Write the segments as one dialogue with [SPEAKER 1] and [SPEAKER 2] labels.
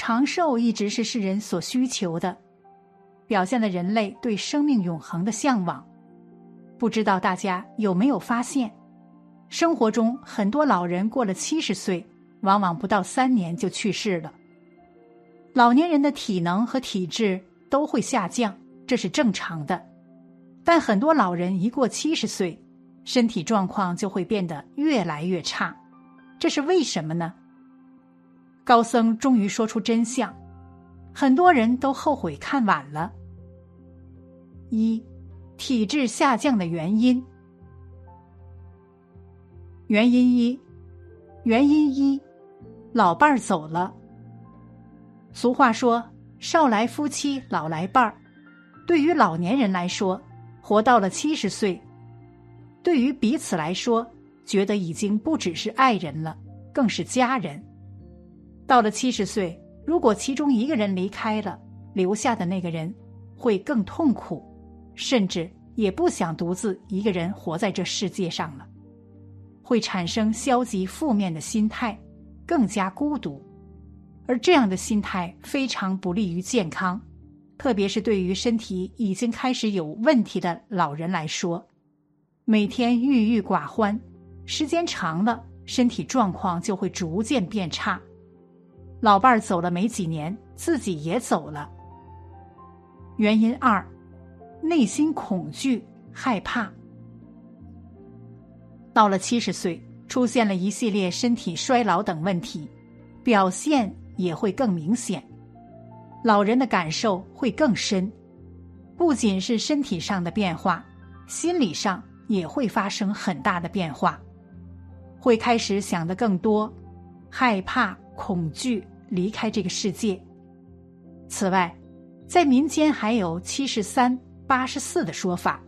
[SPEAKER 1] 长寿一直是世人所需求的，表现了人类对生命永恒的向往。不知道大家有没有发现，生活中很多老人过了七十岁，往往不到三年就去世了。老年人的体能和体质都会下降，这是正常的。但很多老人一过七十岁，身体状况就会变得越来越差，这是为什么呢？高僧终于说出真相，很多人都后悔看晚了。一，体质下降的原因。原因一，原因一，老伴儿走了。俗话说：“少来夫妻老来伴儿。”对于老年人来说，活到了七十岁，对于彼此来说，觉得已经不只是爱人了，更是家人。到了七十岁，如果其中一个人离开了，留下的那个人会更痛苦，甚至也不想独自一个人活在这世界上了，会产生消极负面的心态，更加孤独。而这样的心态非常不利于健康，特别是对于身体已经开始有问题的老人来说，每天郁郁寡欢，时间长了，身体状况就会逐渐变差。老伴儿走了没几年，自己也走了。原因二，内心恐惧、害怕。到了七十岁，出现了一系列身体衰老等问题，表现。也会更明显，老人的感受会更深，不仅是身体上的变化，心理上也会发生很大的变化，会开始想的更多，害怕、恐惧离开这个世界。此外，在民间还有七十三、八十四的说法，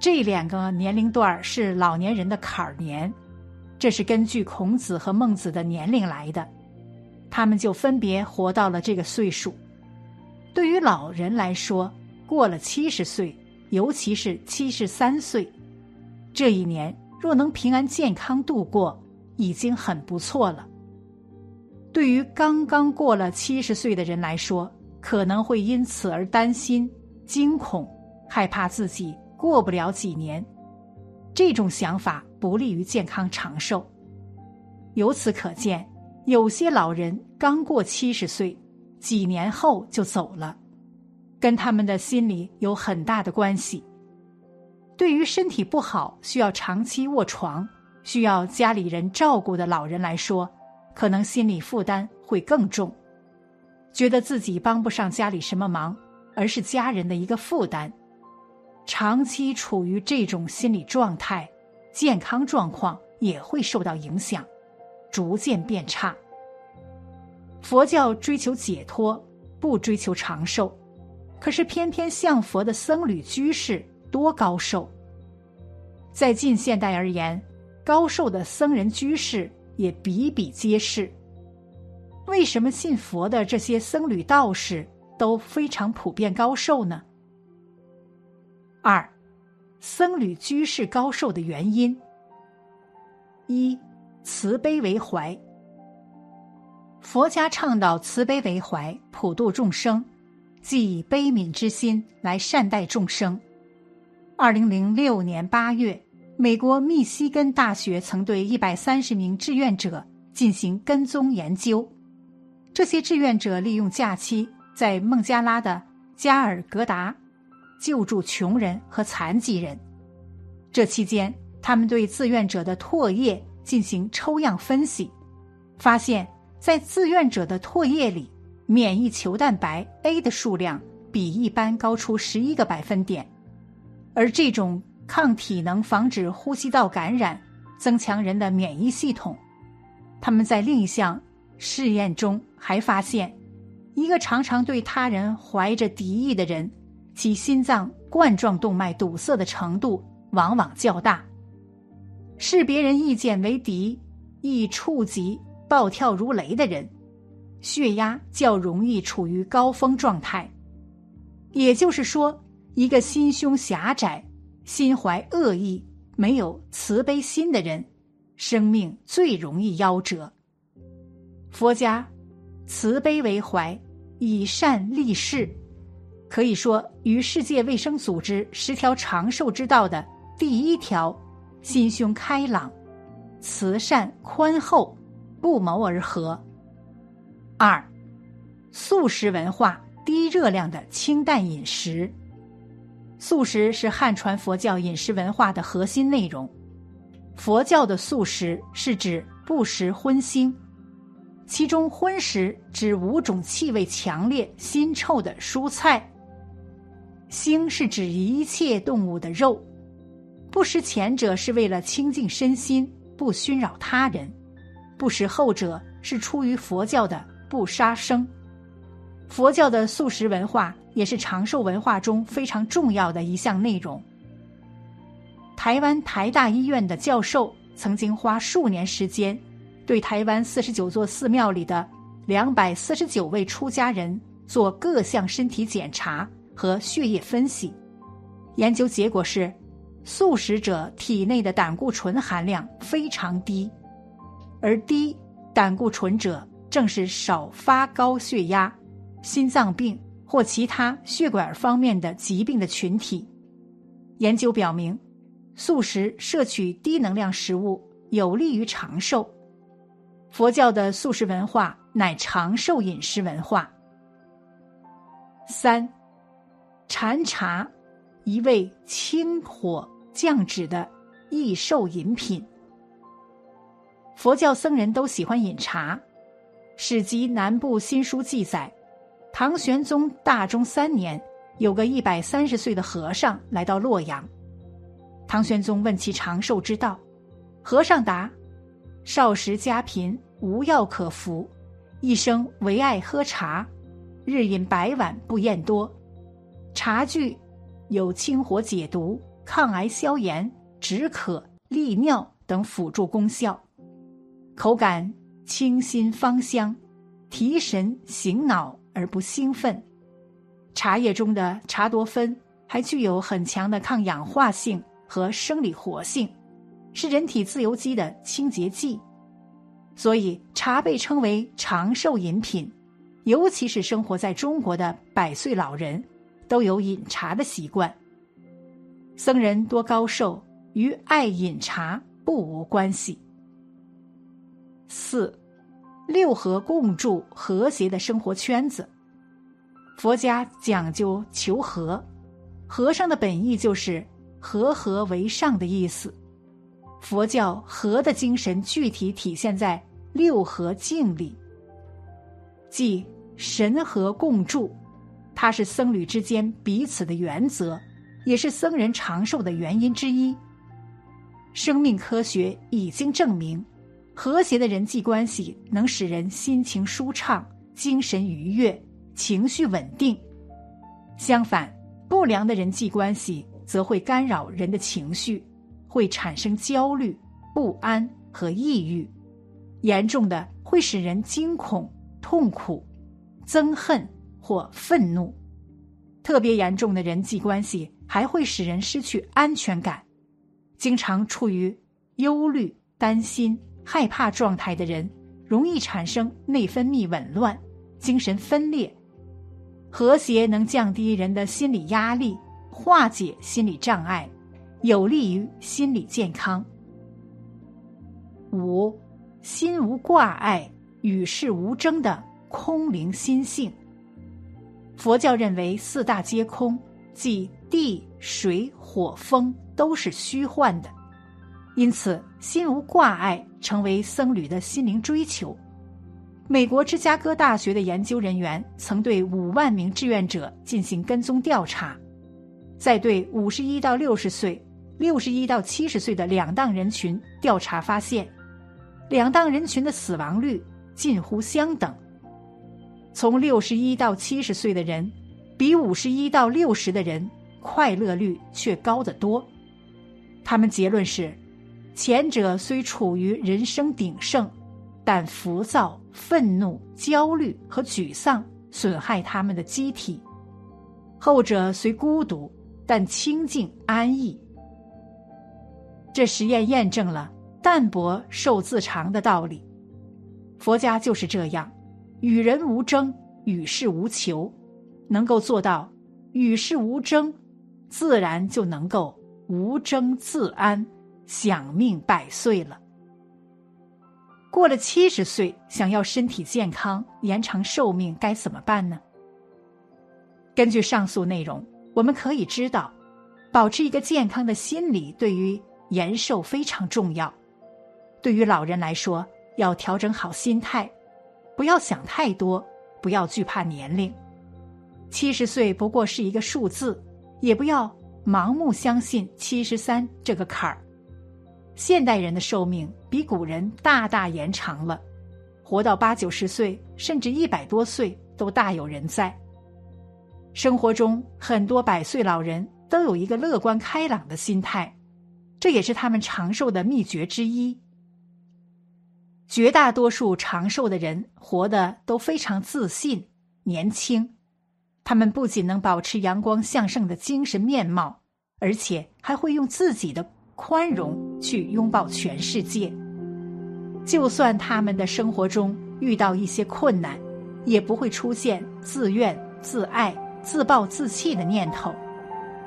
[SPEAKER 1] 这两个年龄段是老年人的坎儿年，这是根据孔子和孟子的年龄来的。他们就分别活到了这个岁数。对于老人来说，过了七十岁，尤其是七十三岁，这一年若能平安健康度过，已经很不错了。对于刚刚过了七十岁的人来说，可能会因此而担心、惊恐、害怕自己过不了几年，这种想法不利于健康长寿。由此可见。有些老人刚过七十岁，几年后就走了，跟他们的心理有很大的关系。对于身体不好、需要长期卧床、需要家里人照顾的老人来说，可能心理负担会更重，觉得自己帮不上家里什么忙，而是家人的一个负担。长期处于这种心理状态，健康状况也会受到影响。逐渐变差。佛教追求解脱，不追求长寿，可是偏偏向佛的僧侣居士多高寿。在近现代而言，高寿的僧人居士也比比皆是。为什么信佛的这些僧侣道士都非常普遍高寿呢？二，僧侣居士高寿的原因。一。慈悲为怀，佛家倡导慈悲为怀，普度众生，即以悲悯之心来善待众生。二零零六年八月，美国密西根大学曾对一百三十名志愿者进行跟踪研究，这些志愿者利用假期在孟加拉的加尔格达救助穷人和残疾人。这期间，他们对志愿者的唾液。进行抽样分析，发现，在志愿者的唾液里，免疫球蛋白 A 的数量比一般高出十一个百分点，而这种抗体能防止呼吸道感染，增强人的免疫系统。他们在另一项试验中还发现，一个常常对他人怀着敌意的人，其心脏冠状动脉堵塞的程度往往较大。视别人意见为敌，易触及暴跳如雷的人，血压较容易处于高峰状态。也就是说，一个心胸狭窄、心怀恶意、没有慈悲心的人，生命最容易夭折。佛家慈悲为怀，以善立世，可以说与世界卫生组织十条长寿之道的第一条“心胸开朗、慈善宽厚”不谋而合。二，素食文化，低热量的清淡饮食。素食是汉传佛教饮食文化的核心内容。佛教的素食是指不食荤腥，其中荤食指五种气味强烈、腥臭的蔬菜。腥是指一切动物的肉。不食前者是为了清净身心，不熏扰他人；不食后者是出于佛教的。不杀生，佛教的素食文化也是长寿文化中非常重要的一项内容。台湾台大医院的教授曾经花数年时间，对台湾四十九座寺庙里的两百四十九位出家人做各项身体检查和血液分析，研究结果是，素食者体内的胆固醇含量非常低，而低胆固醇者。正是少发高血压、心脏病或其他血管方面的疾病的群体。研究表明，素食摄取低能量食物有利于长寿。佛教的素食文化乃长寿饮食文化。三，禅茶，一味清火降脂的益寿饮品。佛教僧人都喜欢饮茶。史籍南部新书记载，唐玄宗大中三年，有个一百三十岁的和尚来到洛阳。唐玄宗问其长寿之道，和尚答：少时家贫，无药可服，一生唯爱喝茶，日饮百碗不厌多。茶具有清火解毒、抗癌消炎、止渴利尿等辅助功效，口感。清新芳香，提神醒脑而不兴奋。茶叶中的茶多酚还具有很强的抗氧化性和生理活性，是人体自由基的清洁剂。所以，茶被称为长寿饮品。尤其是生活在中国的百岁老人，都有饮茶的习惯。僧人多高寿，与爱饮茶不无关系。四，六合共筑和谐的生活圈子。佛家讲究求和，和尚的本意就是和合为上的意思。佛教和的精神具体体现在六合敬里，即神和共筑，它是僧侣之间彼此的原则，也是僧人长寿的原因之一。生命科学已经证明。和谐的人际关系能使人心情舒畅、精神愉悦、情绪稳定。相反，不良的人际关系则会干扰人的情绪，会产生焦虑、不安和抑郁，严重的会使人惊恐、痛苦、憎恨或愤怒。特别严重的人际关系还会使人失去安全感，经常处于忧虑、担心。害怕状态的人容易产生内分泌紊乱、精神分裂。和谐能降低人的心理压力，化解心理障碍，有利于心理健康。五，心无挂碍、与世无争的空灵心性。佛教认为四大皆空，即地、水、火、风都是虚幻的。因此，心无挂碍成为僧侣的心灵追求。美国芝加哥大学的研究人员曾对五万名志愿者进行跟踪调查，在对五十一到六十岁、六十一到七十岁的两档人群调查发现，两档人群的死亡率近乎相等。从六十一到七十岁的人，比五十一到六十的人快乐率却高得多。他们结论是。前者虽处于人生鼎盛，但浮躁、愤怒、焦虑和沮丧损害他们的机体；后者虽孤独，但清静安逸。这实验验证了淡泊寿自长的道理。佛家就是这样，与人无争，与世无求，能够做到与世无争，自然就能够无争自安，享命百岁了。过了七十岁，想要身体健康、延长寿命，该怎么办呢？根据上述内容，我们可以知道，保持一个健康的心理对于延寿非常重要。对于老人来说，要调整好心态，不要想太多，不要惧怕年龄。七十岁不过是一个数字，也不要盲目相信七十三这个坎儿。现代人的寿命比古人大大延长了，活到八九十岁甚至一百多岁都大有人在。生活中很多百岁老人都有一个乐观开朗的心态，这也是他们长寿的秘诀之一。绝大多数长寿的人活得都非常自信、年轻，他们不仅能保持阳光向上的精神面貌，而且还会用自己的宽容去拥抱全世界。就算他们的生活中遇到一些困难，也不会出现自怨自艾、自暴自弃的念头，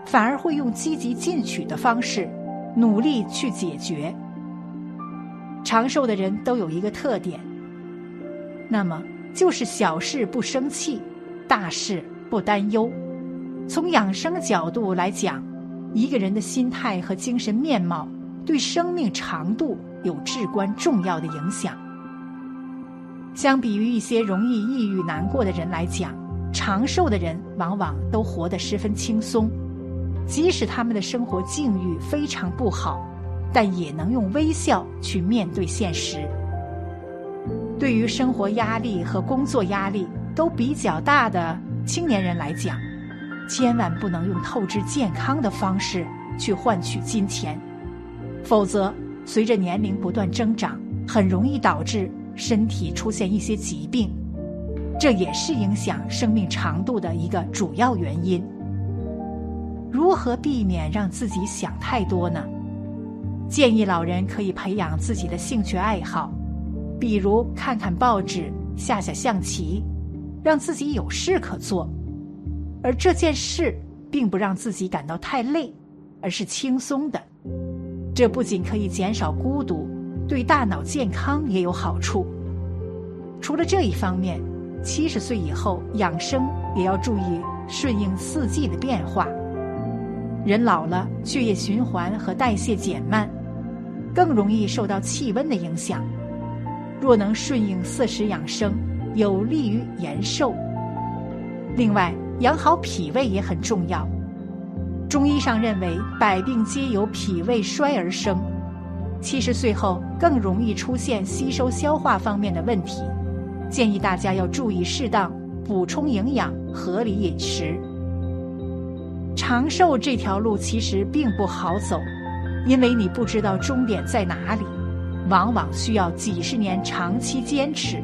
[SPEAKER 1] 反而会用积极进取的方式，努力去解决。长寿的人都有一个特点，那么就是小事不生气，大事不担忧。从养生角度来讲，一个人的心态和精神面貌对生命长度有至关重要的影响。相比于一些容易抑郁难过的人来讲，长寿的人往往都活得十分轻松，即使他们的生活境遇非常不好。但也能用微笑去面对现实。对于生活压力和工作压力都比较大的青年人来讲，千万不能用透支健康的方式去换取金钱，否则随着年龄不断增长，很容易导致身体出现一些疾病，这也是影响生命长度的一个主要原因。如何避免让自己想太多呢？建议老人可以培养自己的兴趣爱好，比如看看报纸、下下象棋，让自己有事可做。而这件事并不让自己感到太累，而是轻松的。这不仅可以减少孤独，对大脑健康也有好处。除了这一方面，七十岁以后养生也要注意顺应四季的变化。人老了，血液循环和代谢减慢。更容易受到气温的影响。若能顺应四时养生，有利于延寿。另外，养好脾胃也很重要。中医上认为，百病皆由脾胃衰而生。七十岁后更容易出现吸收消化方面的问题，建议大家要注意适当补充营养，合理饮食。长寿这条路其实并不好走。因为你不知道终点在哪里，往往需要几十年长期坚持，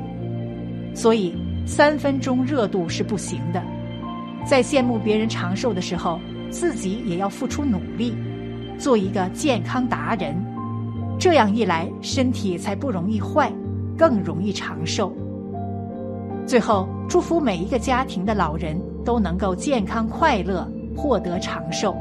[SPEAKER 1] 所以三分钟热度是不行的。在羡慕别人长寿的时候，自己也要付出努力，做一个健康达人。这样一来，身体才不容易坏，更容易长寿。最后，祝福每一个家庭的老人都能够健康快乐，获得长寿。